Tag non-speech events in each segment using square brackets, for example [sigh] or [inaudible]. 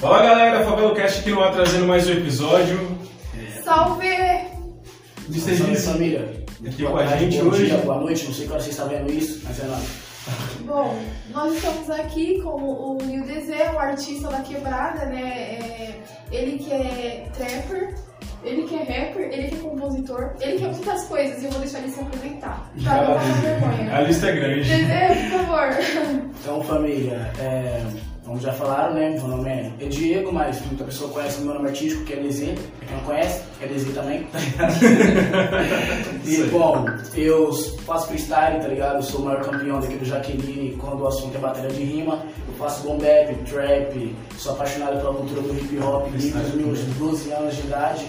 Fala galera, Favelo Cast aqui no ar trazendo mais um episódio. Salve! De Salve serviço. família. Aqui Boa com a tarde, gente bom hoje. dia, boa noite, não sei quando vocês estão vendo isso, mas é nóis. Bom, nós estamos aqui com o Dezé, um artista da quebrada, né? É, ele que é trapper, ele que é rapper, ele que é compositor, ele que é muitas coisas e eu vou deixar ele se apresentar. Pra não passar A vergonha. lista é grande. Dezé, por favor. Então família, é, como já falaram, né, meu nome é, é Diego, mas muita pessoa conhece o meu nome artístico, que é pra quem não conhece, é DZ também, tá ligado? [laughs] e bom, eu faço freestyle, tá ligado? Eu sou o maior campeão daqui do Jaqueline quando o assunto é bateria de rima, eu faço boom bap, trap, sou apaixonado pela cultura do hip hop desde os meus 12 anos de idade.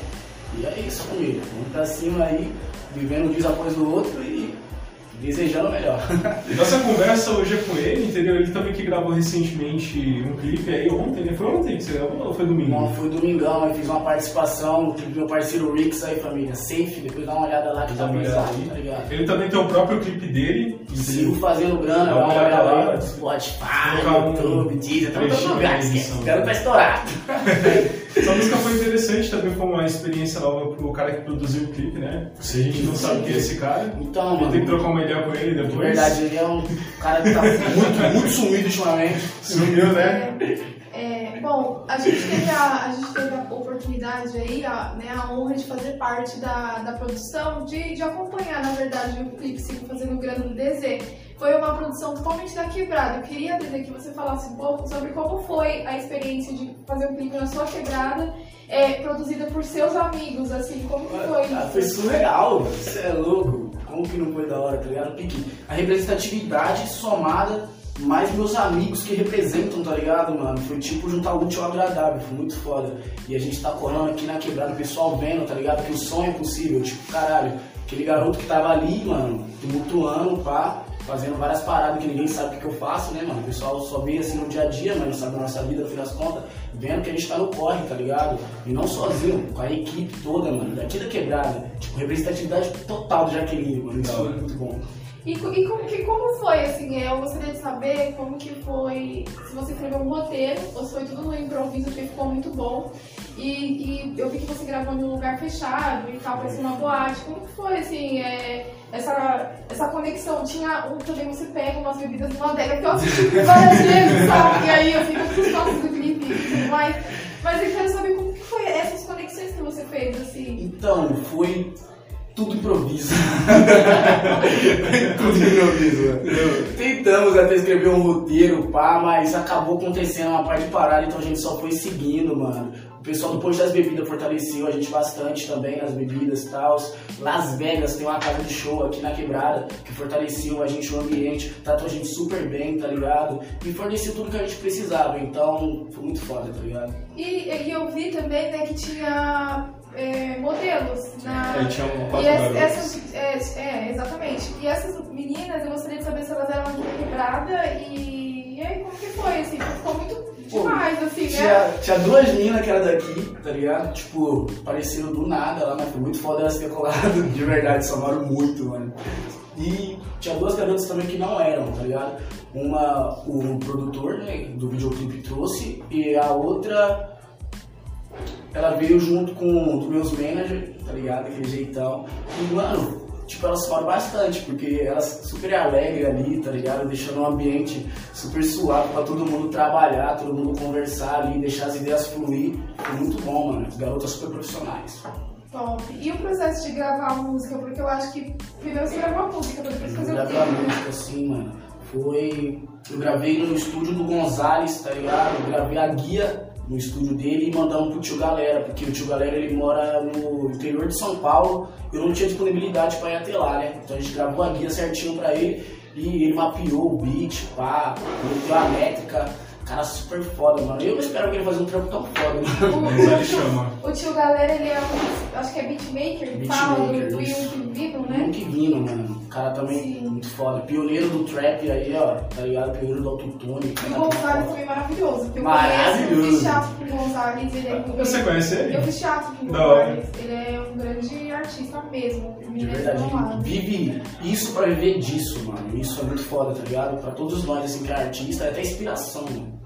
E é isso, família. Vamos pra cima aí, vivendo um dia após o outro desejando o melhor. [laughs] Nossa conversa hoje é com ele, entendeu? Ele também que gravou recentemente um clipe aí ontem, né? Foi ontem que você gravou ou foi domingo? Não, foi domingão, eu fiz uma participação no clipe do meu parceiro Rix aí, família. Safe, depois dá uma olhada lá que tá pesado, tá ligado? Ele também tem o próprio clipe dele, Sigo fazendo grana, Dá uma olhada lá. Spotify, YouTube, Deezer, tá todo lugar. Quero pra estourar. [laughs] Essa música foi interessante, também foi uma experiência nova pro cara que produziu o clipe, né? A gente não sabe quem é esse cara. Então, Vou ter que mano, trocar uma ideia com ele de depois. verdade, ele é um cara que tá muito, muito sumido ultimamente. Sumiu, né? É, é, bom, a gente teve a, a gente teve a oportunidade aí, a, né, a honra de fazer parte da, da produção, de, de acompanhar, na verdade, o clipe Sigo Fazendo Grana do DZ. Foi uma produção totalmente da quebrada. Eu queria, DZ, que você falasse um pouco sobre como foi a experiência de fazer um clipe na sua quebrada, é, produzida por seus amigos, assim, como que foi Ah, foi isso? surreal, você é louco. Como que não foi da hora, tá ligado? Porque a representatividade somada, mais meus amigos que representam, tá ligado, mano? Foi tipo juntar o útil ao agradável, foi muito foda. E a gente tá colando aqui na quebrada, o pessoal vendo, tá ligado? Que o sonho é possível, tipo, caralho, aquele garoto que tava ali, mano, tumultuando, pá, fazendo várias paradas que ninguém sabe o que, que eu faço, né, mano? O pessoal só vê assim no dia a dia, mas não sabe da nossa vida, no fim das contas, vendo que a gente tá no corre, tá ligado? E não sozinho, com a equipe toda, mano, daqui da quebrada. Tipo, representatividade total do Jaqueline, mano. Isso foi muito bom. E, e como, que, como foi, assim, eu gostaria de saber como que foi, se você escreveu um roteiro, ou se foi tudo no improviso, porque ficou muito bom. E, e eu vi que você gravou num lugar fechado e tal, parecia uma boate. Como que foi, assim, é, essa, essa conexão? Tinha um, também você pega umas bebidas numa adega que eu assisti [laughs] várias vezes, sabe? E aí eu sei que os do clipe e tudo mais. Mas eu quero saber como que foi essas conexões que você fez, assim. Então, foi tudo improviso. [laughs] tudo improviso, mano. Tentamos até escrever um roteiro, pá, mas acabou acontecendo uma parte de parada, então a gente só foi seguindo, mano. O pessoal do Posto das Bebidas fortaleceu a gente bastante também nas bebidas e tal. Las Vegas tem uma casa de show aqui na quebrada que fortaleceu a gente no ambiente, tratou a gente super bem, tá ligado? E forneceu tudo que a gente precisava, então foi muito foda, tá ligado? E, e eu vi também, né, que tinha é, modelos na... Aí tinha um E quatro garotos. essas, é, é, exatamente. E essas meninas, eu gostaria de saber se elas eram da quebrada e, e aí como que foi, assim, ficou muito demais, assim, né? Tinha, tinha duas meninas que eram daqui, tá ligado? Tipo, apareceram do nada lá, mas foi muito foda elas terem colado, [laughs] de verdade, somaram muito, mano. E tinha duas garotas também que não eram, tá ligado? Uma, o produtor, né, do videoclipe trouxe, e a outra, ela veio junto com os meus managers, tá ligado? Aquele jeitão. E, mano, tipo, elas somaram bastante, porque elas super alegres ali, tá ligado? Deixando um ambiente super suave pra todo mundo trabalhar, todo mundo conversar ali, deixar as ideias fluir. Foi muito bom, mano. As garotas super profissionais. Top. E o processo de gravar a música, porque eu acho que primeiro você gravou a música, depois Eu fazer o clipe, né? música assim, mano. Foi. Eu gravei no estúdio do Gonzalez, tá ligado? Eu gravei a guia no estúdio dele e mandamos pro tio Galera, porque o tio Galera ele mora no interior de São Paulo. Eu não tinha disponibilidade pra ir até lá, né? Então a gente gravou a guia certinho pra ele e ele mapeou o beat, pá, meteu a métrica. Cara super foda, mano. Eu não espero que ele faça um trampo tão foda, mano. [laughs] O, Mas ele o, chama. o tio Galera, ele é um, acho que é beatmaker, que fala do, Beatmaker. Young Vivo, né? Nunca vindo, mano. O cara também Sim. muito foda. Pioneiro do trap aí, ó. Tá ligado? Pioneiro do autotune. E o Gonzalez também é maravilhoso. porque Eu Maravilhoso. conheço, eu fiz teatro com o Gonzalez, ele é Você conhece Eu ele? fiz teatro com o. Gonzalez, ele é um grande artista mesmo. De verdade, vive isso pra viver disso, mano. Isso é muito foda, tá ligado? Pra todos nós, assim, que é artista, é até inspiração, mano.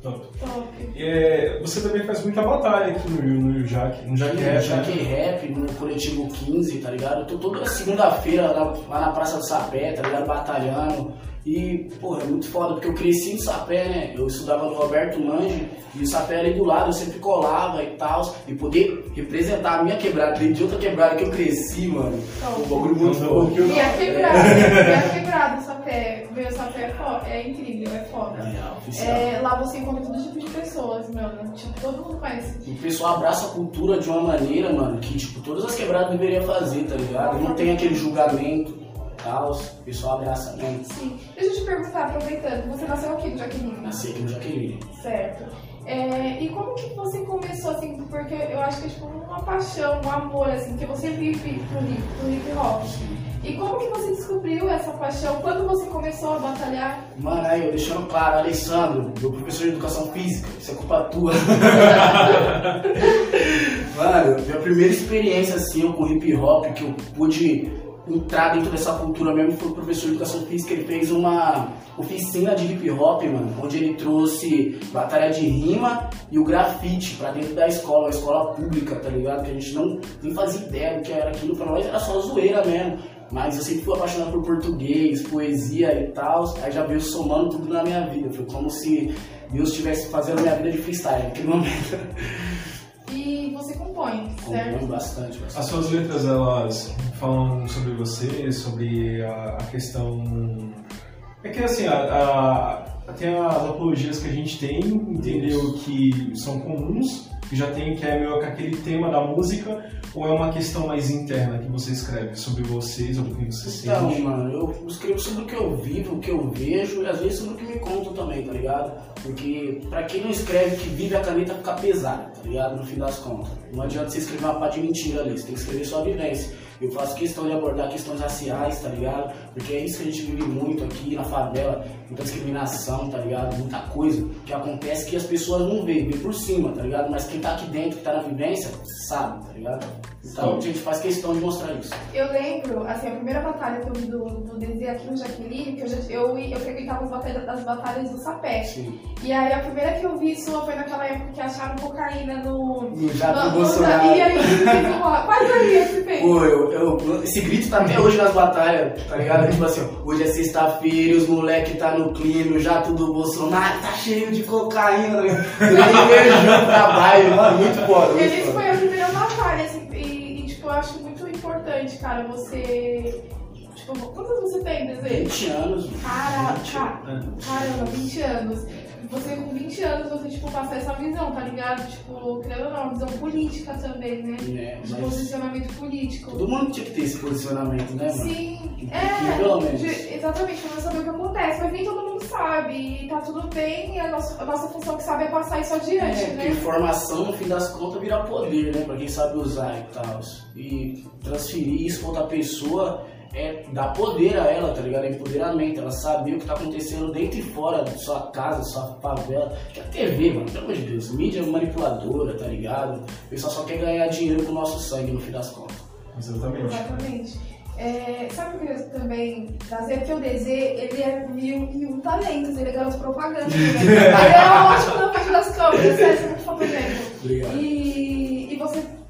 Top. Top. É, você também faz muita batalha aqui no, no Jack, no Jack No Rap, Jack né? Rap, no coletivo 15, tá ligado? Eu tô toda segunda-feira lá, lá na Praça do Sapé, tá ligado? Batalhando. E, porra, é muito foda, porque eu cresci no Sapé, né? Eu estudava no Roberto Lange, e o Sapé ali do lado, eu sempre colava e tal. E poder representar a minha quebrada, de outra quebrada que eu cresci, mano. Top. Um bagulho foda. E a quebrada, e a quebrada, é, é incrível, é foda. É, oficial. É, lá você encontra todo tipo de pessoas, mano. Tipo, todo mundo conhece. O pessoal abraça a cultura de uma maneira, mano, que tipo, todas as quebradas deveriam fazer, tá ligado? Não tem aquele julgamento tal, o pessoal abraça mesmo. Sim. Deixa eu te perguntar, aproveitando, você nasceu aqui no Jaqueline? Nasci aqui no Jaqueline. Certo. É, e como que você começou, assim, porque eu acho que é tipo uma paixão, um amor, assim, que você vive pro hip, pro hip hop. E como que você descobriu essa paixão? Quando você começou a batalhar? Mano, aí eu deixando claro, Alessandro, meu professor de educação física, isso é culpa tua. [laughs] Mano, minha primeira experiência assim com hip hop, que eu pude entrar dentro dessa cultura mesmo, foi o professor de educação física, ele fez uma oficina de hip hop, mano, onde ele trouxe batalha de rima e o grafite pra dentro da escola, uma escola pública, tá ligado? Que a gente não nem fazia ideia do que era aquilo, pra nós era só zoeira mesmo. Mas eu sempre fui apaixonado por português, poesia e tal, aí já veio somando tudo na minha vida. Foi como se Deus estivesse fazendo minha vida de freestyle naquele momento. [laughs] E você compõe, certo? Compõe bastante, As bastante. suas letras, elas falam sobre você, sobre a, a questão... É que assim, a, a- tem as apologias que a gente tem, entendeu, que são comuns, que já tem, que é meio que aquele tema da música, ou é uma questão mais interna que você escreve sobre você, sobre o que você Então, sente? mano, eu escrevo sobre o que eu vivo, o que eu vejo e às vezes sobre o que me contam também, tá ligado? Porque pra quem não escreve que vive a caneta fica pesada, tá ligado? No fim das contas. Não adianta você escrever uma parte de mentira ali, você tem que escrever só a vivência. Eu faço questão de abordar questões raciais, tá ligado? Porque é isso que a gente vive muito aqui na favela, muita discriminação, tá ligado? Muita coisa que acontece que as pessoas não veem, vê por cima, tá ligado? Mas quem tá aqui dentro, que tá na vivência, sabe, tá ligado? Então a gente faz questão de mostrar isso. Eu lembro, assim, a primeira batalha que eu vi do, do DZ aqui no Jaqueline, que eu, já, eu, eu frequentava as batalhas, as batalhas do Sapé. Sim. E aí a primeira que eu vi sua foi naquela época que acharam cocaína no. No jato do Bolsonaro. E aí fez uma. Quais aí você fez? Pô, eu, eu- esse grito tá até hoje nas batalhas, tá ligado? Tipo assim, hoje é sexta-feira, os moleque tá no clima, o jato do Bolsonaro tá cheio de cocaína, né? Eu nem vejo o trabalho, mano, muito foda, muito foda. foi a primeira batalha, assim, e, e, tipo, eu acho muito importante, cara, você. Tipo, quantos você tem, Desejo? 20 anos. Cara, 20 ca- anos. caramba, 20 anos. Você com 20 anos, você, tipo, passar essa visão, tá ligado? Tipo, querendo ou não, uma visão política também, né? É, De posicionamento político. todo mundo tinha que ter esse posicionamento, né, mano? Sim, Um pelo menos. é, de- exatamente, pra saber o que acontece, mas nem todo mundo sabe, e tá tudo bem, e a nossa, a nossa função que sabe é passar isso adiante, É, porque né? informação, no fim das contas, vira poder, né? Pra quem sabe usar e tal. E transferir isso pra outra pessoa é dar poder a ela, tá ligado? É empoderamento, ela saber o que tá acontecendo dentro e fora da sua casa, da sua favela. Que a TV, mano, pelo amor de Deus, mídia manipuladora, tá ligado? O pessoal só quer ganhar dinheiro com o nosso sangue, no fim das contas. Exatamente. Exatamente. É, sabe o que eu também trazer? Que o DZ, ele é mil e um talentos, ele é garoto propaganda. Né? [laughs] ele é ótimo na parte das câmeras, é muito fotogênico. Obrigado. E,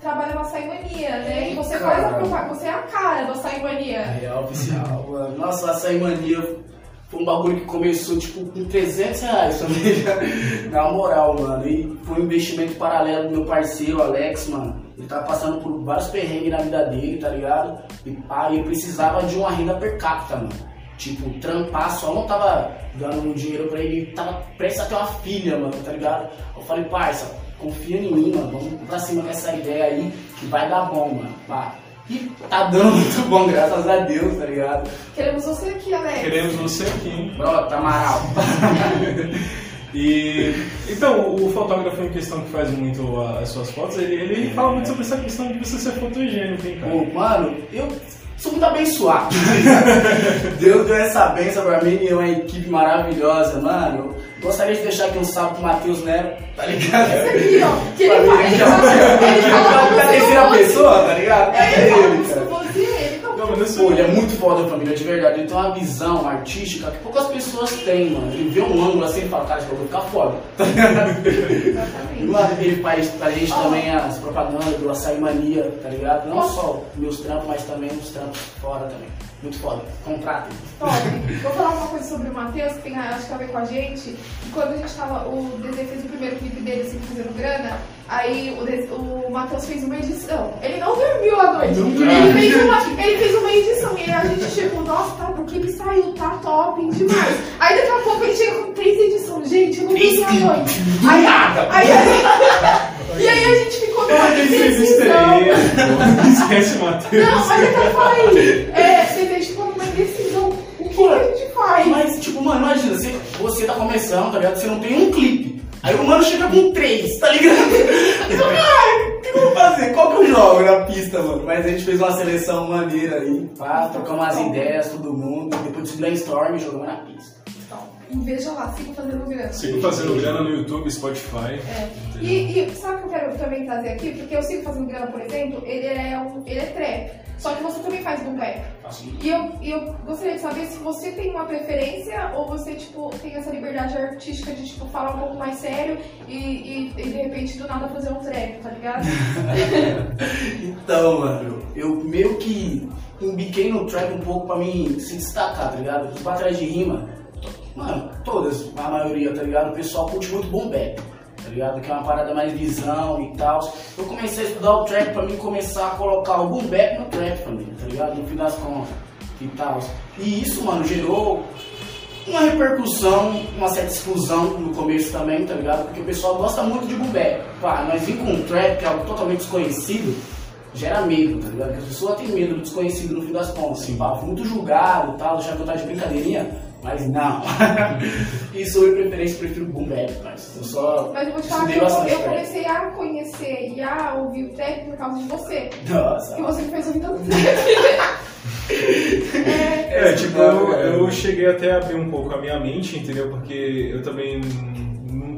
trabalha na Saimania, né? E você faz a propaganda, você é a cara da Saimania. real oficial, mano. Nossa, a açaí mania foi um bagulho que começou, tipo, com 300 reais também, [laughs] na moral, mano. E foi um investimento paralelo do meu parceiro, Alex, mano. Ele tava passando por vários perrengues na vida dele, tá ligado? E ele precisava de uma renda per capita, mano. Tipo, trampar só não tava dando um dinheiro pra ele, tava prestes a ter uma filha, mano, tá ligado? Eu falei, parça, confia em mim, mano, vamos pra cima com essa ideia aí, que vai dar bom, mano. Pá. E tá dando [laughs] muito bom, graças a Deus, tá ligado? Queremos você aqui, Alex. Queremos você aqui, hein? Brota, Amaral. [laughs] E então, o fotógrafo em questão que faz muito as suas fotos, ele, ele fala muito sobre essa questão de você ser fotogênico, hein, cara? Pô, mano, eu sou muito abençoado. [laughs] Deus deu essa benção pra mim e é uma equipe maravilhosa, mano. Gostaria de deixar aqui um salve pro Matheus Neto, tá ligado? Esse aqui, ó. Que ele ele ele ele ele, não fosse ele. Então, Meu mano. Isso Pô, ele é muito foda, família, de verdade. Ele tem uma visão artística que poucas pessoas têm, mano. Ele vê um ângulo assim e fala, cara, esse bagulho ficar foda. Exatamente. Mano, ele faz pra gente Ó. também as propagandas do Açaí Mania, tá ligado? Não só meus trampos, mas também os trampos fora também. Muito foda. Contratem. Vou falar uma coisa sobre o Matheus, que tem acho que a ver com a gente. E quando a gente tava. O Dedê fez o primeiro clipe dele, assim, fazendo grana, aí o, o Matheus fez uma edição. Ele não dormiu à noite. Ele, fez uma, ele fez uma edição. E aí a gente chegou, nossa, tá, o clipe saiu, tá top demais. Aí daqui a pouco ele chega com três edições. Gente, eu não dormi à noite. Aí, nada. aí, aí, e aí a gente ficou numa fez pô. Esquece o Matheus. Não, mas é que eu falei. É, você vê, tipo, numa indecisão. O que, que a gente faz? Mas, tipo, mano, imagina, você, você tá começando, tá ligado? Você não tem um clipe. Aí o mano chega com três, tá ligado? Então, cara, o que eu vou fazer? Qual que eu jogo na pista, mano? Mas a gente fez uma seleção maneira aí, pá, trocamos umas ideias, todo mundo. Depois desse brainstorm, jogamos na pista. Veja lá, sigo fazendo grana. Sigo fazendo grana no YouTube, Spotify. É. E, e sabe o que eu quero também trazer aqui? Porque eu sigo fazendo grana, por exemplo, ele é, um, ele é trap. Só que você também faz boom bap. assim. E eu, eu gostaria de saber se você tem uma preferência ou você, tipo, tem essa liberdade artística de, tipo, falar um pouco mais sério e, e, e de repente do nada fazer um trap, tá ligado? [laughs] Então, mano, eu meio que embiquei no trap um pouco pra mim se destacar, tá ligado? Os batalhas de rima, mano, todas, a maioria, tá ligado? O pessoal curte muito boom bap, tá ligado? Que é uma parada mais visão e tal. Eu comecei a estudar o trap pra mim começar a colocar o boom bap no trap pra mim, tá ligado? No fim das contas e tal. E isso, mano, gerou uma repercussão, uma certa exclusão no começo também, tá ligado? Porque o pessoal gosta muito de boom bap. Pá, nós vim com um trap que é algo totalmente desconhecido, gera medo, tá ligado? Porque as pessoas têm medo do desconhecido no fim das contas. Assim, pá, muito julgado e tal, deixar que eu tava de brincadeirinha, mas não. [laughs] e sobre preferência, eu prefiro boom bap, mas eu só Mas eu vou te falar que eu, eu comecei a conhecer e a ouvir o trap por causa de você. Nossa. Porque você me fez ouvir tanto trap. é, É, tipo, eu, eu cheguei até a abrir um pouco a minha mente, entendeu? Porque eu também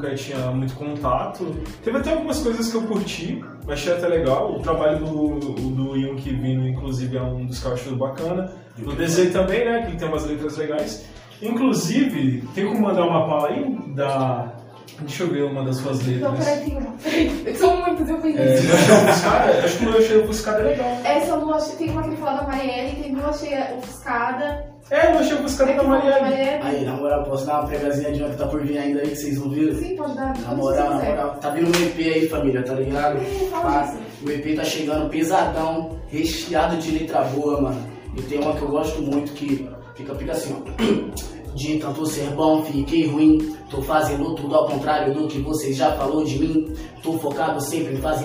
nunca tinha muito contato. Teve até algumas coisas que eu curti, achei até legal. O trabalho do, do Ian Vino, inclusive, é um dos que eu acho bacana. O desenho também, né? Que tem umas letras legais. Inclusive, tem como mandar uma pala aí da. Deixa eu ver uma das suas Não, letras. peraí, tem uma. Peraí, [laughs] São muitas, eu É. Meu Cheiro Ofuscada? Acho que o Meu Cheiro Ofuscada é legal. Essa eu não achei. Tem uma que ele fala da Marielle, tem duas cheia ofuscada. É, o Meu Cheiro Ofuscada Tem da Marielle. Aí, na moral, posso dar uma pregazinha de uma que tá por vir ainda aí que vocês não viram? Sim, pode dar. Na moral, na moral, tá vindo um EP aí, família, tá ligado? Fala disso. O EP tá chegando pesadão, recheado de letra boa, mano. E tem uma que eu gosto muito que fica, fica assim, ó. [clears throat] De tanto ser bom, fiquei ruim. Tô fazendo tudo ao contrário do que vocês já falou de mim. Tô focado sempre em fazer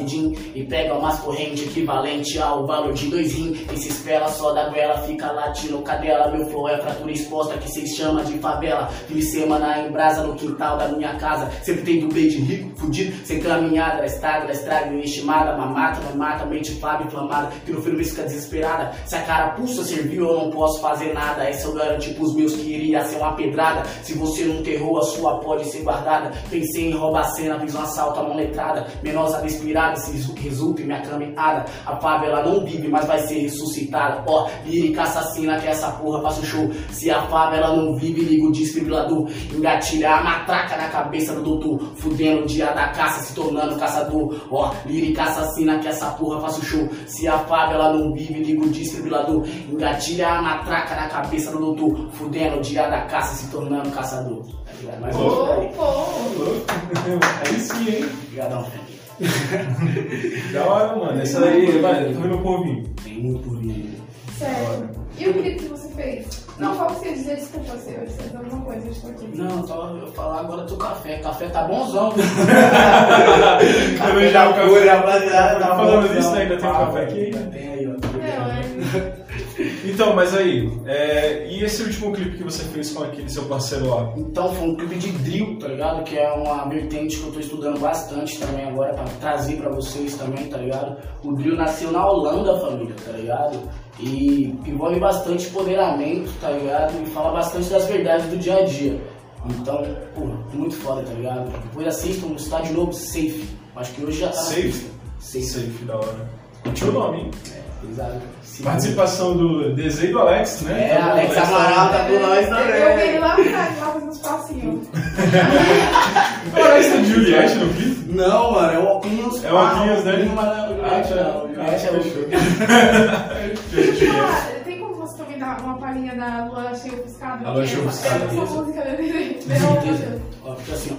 e pega umas correntes equivalente ao valor de dois rim. E se espera só da goela, fica latindo cadela. Meu flow é fratura exposta que cês chama de favela. Fim semana em brasa no quintal da minha casa. Sempre tem do de rico, fudido, sem caminhada, da estrada, da estrada, estimada, mamata, mamata, mente flávia, inflamada. Que no filme fica desesperada. Se a cara pulsa serviu, eu não posso fazer nada. Essa eu garanti pros meus que iria ser uma pedrada. Se você nunca errou, a sua pode ser guardada. Pensei em roubar a cena, fiz um assalto à mão letrada. Menosada inspirada, se resulta em minha caminhada. A favela não vive, mas vai ser ressuscitada. Ó, lírica assassina que essa porra faça o show. Se a favela não vive, liga o desfibrilador. Engatilhar a matraca na cabeça do doutor. Fudendo o dia da caça, se tornando caçador. Ó, lírica assassina que essa porra faça o show. Se a favela não vive, liga o desfibrilador. Engatilha a matraca na cabeça do doutor. Fudendo o dia da caça, se tornando caçador. Tá ligado? Mas vamos por aí. Sim, hein? Obrigadão. [laughs] Da hora, mano. Essa daí, vai, tô vendo por vir. Tem muito por vir ainda. certo. E o clipe que você fez? Não, qual que você ia dizer? Desculpa, você ia dizer alguma coisa, eu estou aqui. Não, só eu falar agora do café. Café tá bonzão. Também [laughs] já o café. puro, rapaziada, tá Falando nisso, ainda tem um Ah, café aqui? ainda Tem aí, ó. Não, é. Então, mas aí, é, e esse último clipe que você fez com aquele seu parceiro lá? Então foi um clipe de drill, tá ligado? Que é uma vertente que eu tô estudando bastante também agora pra trazer pra vocês também, tá ligado? O drill nasceu na Holanda, família, tá ligado? E envolve bastante empoderamento, tá ligado? E fala bastante das verdades do dia a dia. Então, porra, muito foda, tá ligado? Depois assistam no estádio novo, Safe. Acho que hoje já tá Safe? Safe. Safe, da hora. Curtiu o nome, hein? É, Exato. Sim. Participação do Desenho do Alex, né? É, Alex Amaral tá com nós Eu vi ele também. lá atrás, lá fazendo os passinhos. [laughs] Tá de Juliette no clipe? Não, mano, é o Oclinhos. É o Oclinhos, né? Mas não é Ah, tá. não. O Juliette é o eu falar, tem como você também dar uma palhinha da Lua Cheia Ofuscada? A Lua Cheia Ofuscada, Essa isso. música dele. Com certeza. Ó, fica assim, ó.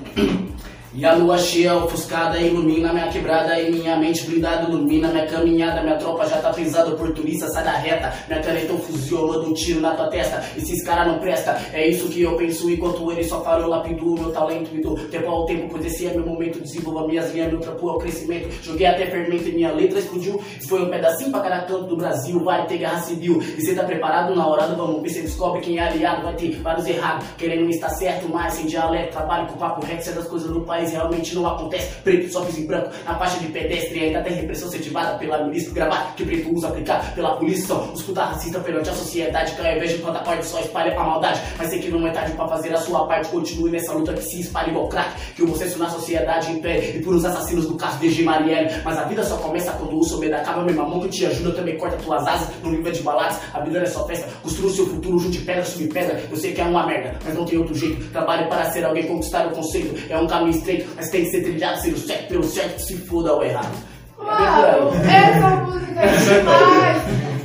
E a lua cheia, ofuscada, ilumina minha quebrada e minha mente blindada ilumina minha caminhada. Minha tropa já tá pisada, oportunista, sai da reta. Minha caneta um fuzil, manda um tiro na tua testa. Esses caras não presta, é isso que eu penso. Enquanto ele só eu lapido o meu talento e dou tempo ao tempo, pois esse é meu momento. Desenvolva minhas linhas, meu trampo é o crescimento. Joguei até fermento e minha letra explodiu. Foi um pedacinho pra cada canto do Brasil. Vai ter guerra civil. E cê tá preparado na hora do vamos ver se descobre quem é aliado. Vai ter vários errados, querendo estar certo, mas sem dialeto. Trabalho com papo reto, se das coisas no país realmente não acontece. Preto só fiz em branco, na faixa de pedestre. Ainda tem repressão incentivada pela milícia. Gravar que preto usa aplicar pela polícia. São os puta racista perante a sociedade. Que ao invés de plantar corda só espalha a maldade. Mas sei que não é tarde pra fazer a sua parte. Continue nessa luta que se espalha igual crack. Que o processo na sociedade impere. E por uns assassinos do caso DG Marielle. Mas a vida só começa quando o sober acaba. Mesma mão que te ajuda também corta tuas asas. No livro de baladas, a vida não é só festa. Construa o seu futuro, junte pedra, subir pedra. Eu sei que é uma merda, mas não tem outro jeito. Trabalhe para ser alguém, conquistar o conceito. É um caminho estreito, mas tem que ser trilhado, ser o certo pelo certo, se foda ou errado. Claro, essa música é demais.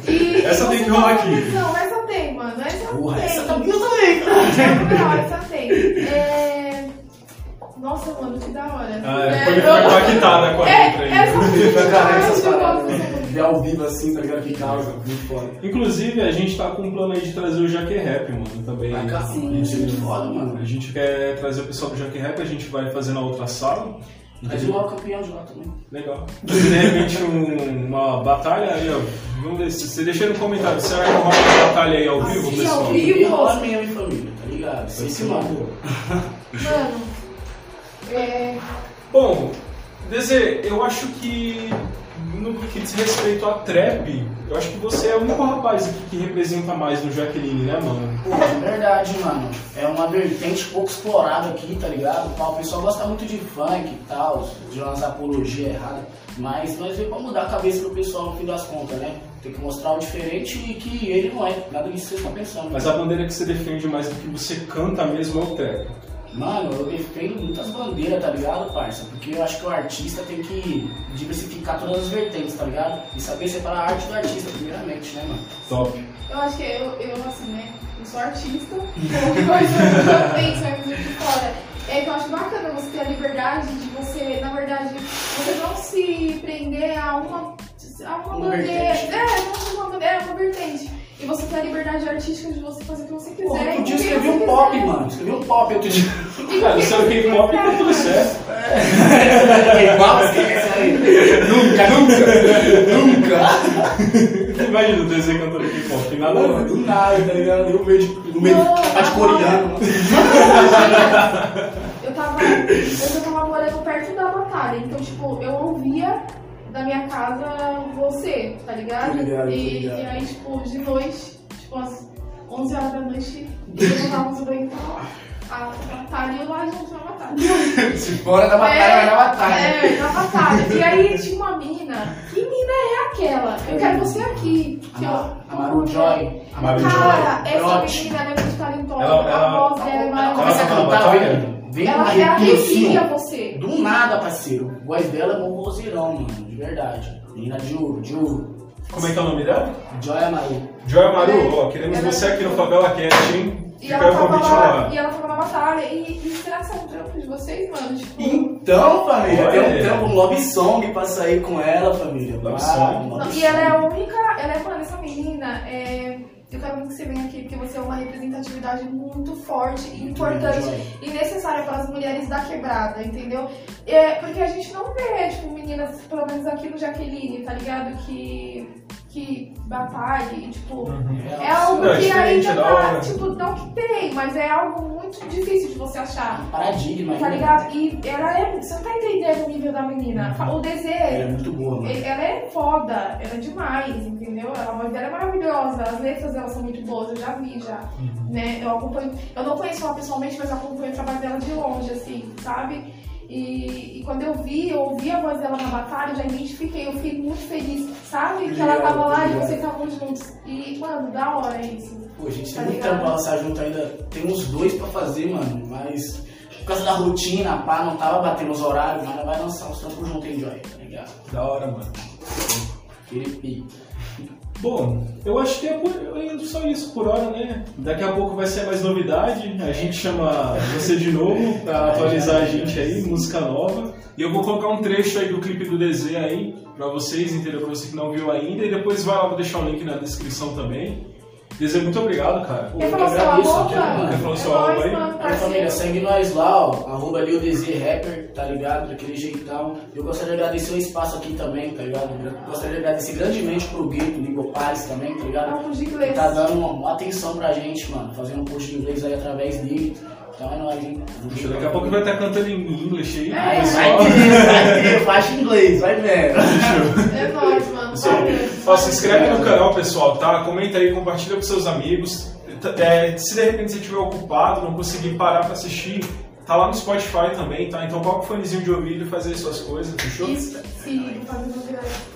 E Essa tem que rolar aqui. Não, essa tem, mano. Essa Porra, tem. essa tá minha também, Não, essa tem. É... Nossa, mano, que da hora. Ah, É, foi eu- impactada com a É, letra aí. essa música [laughs] Cara, essas eu gosto paradas, dessa né? música. Ver ao vivo assim, tá ligado? Que causa, muito foda. Inclusive, a gente tá com um plano aí de trazer o Jaque Rap, mano, também. Pra cá, Sim. é muito foda, mano. A gente quer trazer o pessoal do Jaque Rap, a gente vai fazer na outra sala. Mas o campeão de lá também. Legal. De repente um- uma batalha aí, ó. Vamos ver se você deixa aí no comentário. Será que rola uma batalha aí ao vivo, Assim, pessoal? ao vivo? E rola mesmo, hein, família, tá ligado? Sim, uma mano. é... [laughs] Bom, Dezê, eu acho que no que diz respeito a trap, eu acho que você é o único rapaz aqui que representa mais no Jaqueline, né, mano? Pô, é verdade, mano. É uma vertente pouco explorada aqui, tá ligado? O pessoal gosta muito de funk e tal, de umas apologia errada. Mas nós pra mudar a cabeça do pessoal no fim das contas, né? Tem que mostrar o diferente e que ele não é. Nada disso que vocês estão pensando. Mas a bandeira que você defende mais do que você canta mesmo é o trap. Mano, eu defendo muitas bandeiras, tá ligado, parça? Porque eu acho que o artista tem que diversificar todas as vertentes, tá ligado? E saber separar a arte do artista, primeiramente, né, mano? Top. Eu acho que eu, eu assim, né? Eu sou artista, que [laughs] eu penso, é muito de fora. É que eu acho bacana você ter a liberdade de você, na verdade, você não se prender a uma, a uma, Uma bandeira. vertente. É, não uma bandeira, é uma vertente. E você ter a liberdade artística de você fazer o que você quiser. Pô, outro dia escrevi um pop, quiser. mano. Escrevi um pop outro dia. Cara, seu você K-pop quiser, tá tudo certo. Igual esquece aí. Nunca, nunca, nunca. Imagina o Dezê cantando K-pop, tem nada ver. do nada, tá ligado? No meio de, no meio de, Não, tá de coreano. Eu tava, eu tava morando perto da batalha, então, tipo, eu ouvia da minha casa você, tá ligado? Tô e, ligado. e aí, tipo, de noite, tipo, às 11 horas da noite, eu levantava os banhos pra a batalha e eu lá junto na batalha. Se fora da batalha, vai na batalha. É, na batalha. E aí tinha uma mina. Que mina é aquela? Eu quero você aqui. Que Ama- eu-. Amaru Cara, Joy. essa menina é muito talentosa. Ela- ela- a voz dela é Ela maravilhosa. começa a cantar, batalha? velho. Vem Ela, ela arrepio assim, você. Do nada, parceiro. A voz dela é um vozeirão, mano. De verdade. Menina de ouro, de ouro. Como é que é o nome dela? Joy Amaru. Joy Amaru, ó, queremos Ela- você aqui no Favela Cast, hein? E ela, aí o tava lá, e ela tava na batalha. E, e será que é trampo de vocês, mano? Tipo, Então, família, tem um trampo, um love song pra sair com ela, família. Love Ah, song. Não, e ela é a única, ela é, mano, essa menina, é, eu quero muito que você venha aqui, porque você é uma representatividade muito forte e importante Joy. e necessária para as mulheres da quebrada, entendeu? É, porque a gente não vê, tipo, meninas, pelo menos aqui no Jaqueline, tá ligado? Que, que batalhe, e, tipo, é algo Não, é que ainda é da tá, hora. tipo, não que tem, mas é algo muito difícil de você achar. Paradigma, Tá né? ligado? E ela é. Você não tá entendendo o nível da menina. O Ela é desejo. muito boa, mano. Ela é foda, ela é demais, entendeu? Ela, a voz dela é maravilhosa, as letras dela são muito boas, eu já vi já. Né? Eu acompanho. Eu não conheço ela pessoalmente, mas eu acompanho o trabalho dela de longe, assim, sabe? E, e quando eu vi, eu ouvi a voz dela na batalha, eu já identifiquei, eu fiquei muito feliz, sabe? Que ela tava lá e vocês estavam juntos. E, mano, da hora isso. Pô, a gente Tá tem muito pra lançar junto ainda. Tem uns dois pra fazer, mano. Mas por causa da rotina, pá, não tava batendo os horários, mas vai lançar uns trampos junto, hein, Joy, tá ligado? Da hora, mano. Aquele pique. Bom, eu acho que é por, é só isso por hora, né? Daqui a pouco vai ser mais novidade. A gente chama você de novo pra atualizar a gente aí, música nova. E eu vou colocar um trecho aí do clipe do DZ aí pra vocês, entendeu? Pra você que não viu ainda. E depois vai lá, vou deixar o link na descrição também. DZ, muito obrigado, cara. Quer eu falar seu agradeço, arroba? falar É seu arroba aí? mano, Aí, família, segue nós lá, ó. Arroba ali o DZ Rapper, tá ligado? Daquele jeitão. Eu gostaria de agradecer o espaço aqui também, tá ligado? Eu gostaria de agradecer grandemente pro Gueto, Ligo Pares também, tá ligado? Tá dando uma, uma atenção pra gente, mano. Fazendo um curso de inglês aí através dele. Então é nóis, hein? Puxa, Daqui a pouco vai estar cantando em inglês aí, É, pessoal. Vai ter, vai ter, [laughs] faixa em inglês, vai vendo. É nóis, mano. Ó, se inscreve no canal, pessoal, tá? Comenta aí, compartilha com seus amigos. É, se de repente você estiver ocupado, não conseguir parar pra assistir, tá lá no Spotify também, tá? Então coloca o fonezinho de ouvido e faz aí suas coisas, fechou? Isso, sim, fazendo.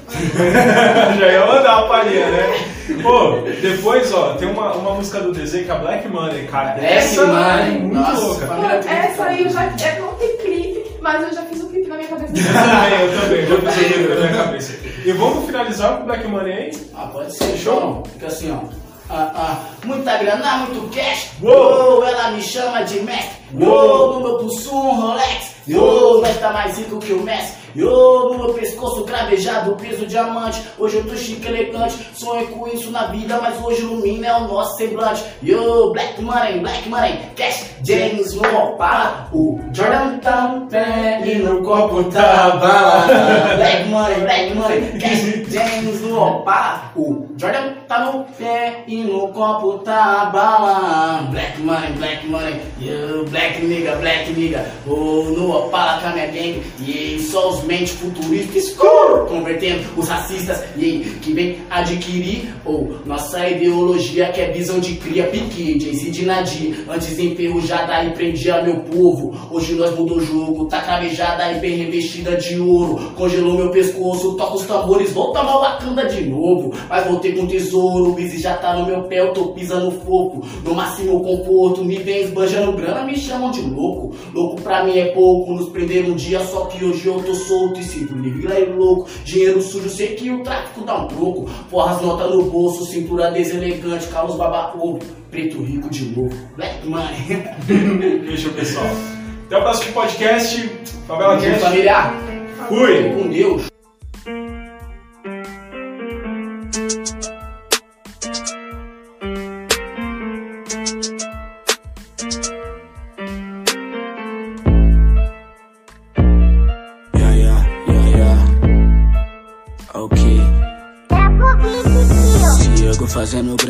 [laughs] Já ia mandar a palhinha, né? Pô, depois, ó, tem uma, uma música do DZ que é a Black Money, cara. Black Essa é Money, muito nossa, louca. Pô, essa aí eu já. É, não tem clipe, mas eu já fiz o clipe na minha cabeça. Também, [laughs] eu também, já fiz o vídeo na minha cabeça. E vamos finalizar com o Black Money aí? Ah, pode ser, show. Fica assim, ó. Ah, ah, muita grana, muito cash. Uou. Uou, ela me chama de Mac. Uou, no meu pulso um Rolex. Uou, mas tá mais rico que o Messi. Yo, no meu pescoço cravejado, peso diamante. Hoje eu tô chique, elegante. Sonho com isso na vida, mas hoje ilumina é o nosso semblante. Yo, Black Money, Black Money, Cash, James no Opala. O Jordan tá pé e no copo tá bala. Black Money, Black Money, Cash, James no Opala. O Jordan tá no pé e no copo tá bala. Black Money, Black Money, yo, Black nigga, Black nigga. Oh, no Opala com a minha gang. E só os mente futuristas escuro, convertendo os racistas e aí, que vem adquirir ou nossa ideologia que é visão de cria pique, Jay-Z de Nadir, antes enferrujada e prendia meu povo. Hoje nós mudou o jogo, tá cravejada e bem revestida de ouro. Congelou meu pescoço, toca os tambores, vou tomar Wakanda de novo. Mas voltei com tesouro, o já tá no meu pé, eu tô pisando fofo. No máximo conforto, me vem esbanjando grana, me chamam de louco. Louco pra mim é pouco, nos prenderam um dia, só que hoje eu tô solto e sinto livre e louco. Dinheiro sujo, sei que o tráfico dá um troco. Forra as notas no bolso, cintura deselegante, Carlos Babapovo. Preto rico de novo, Black Money. [laughs] Fechou, pessoal. Até o próximo podcast. Favela Cast. família. Fui! Com Deus. Yeah. Ok. Diego fazendo grana.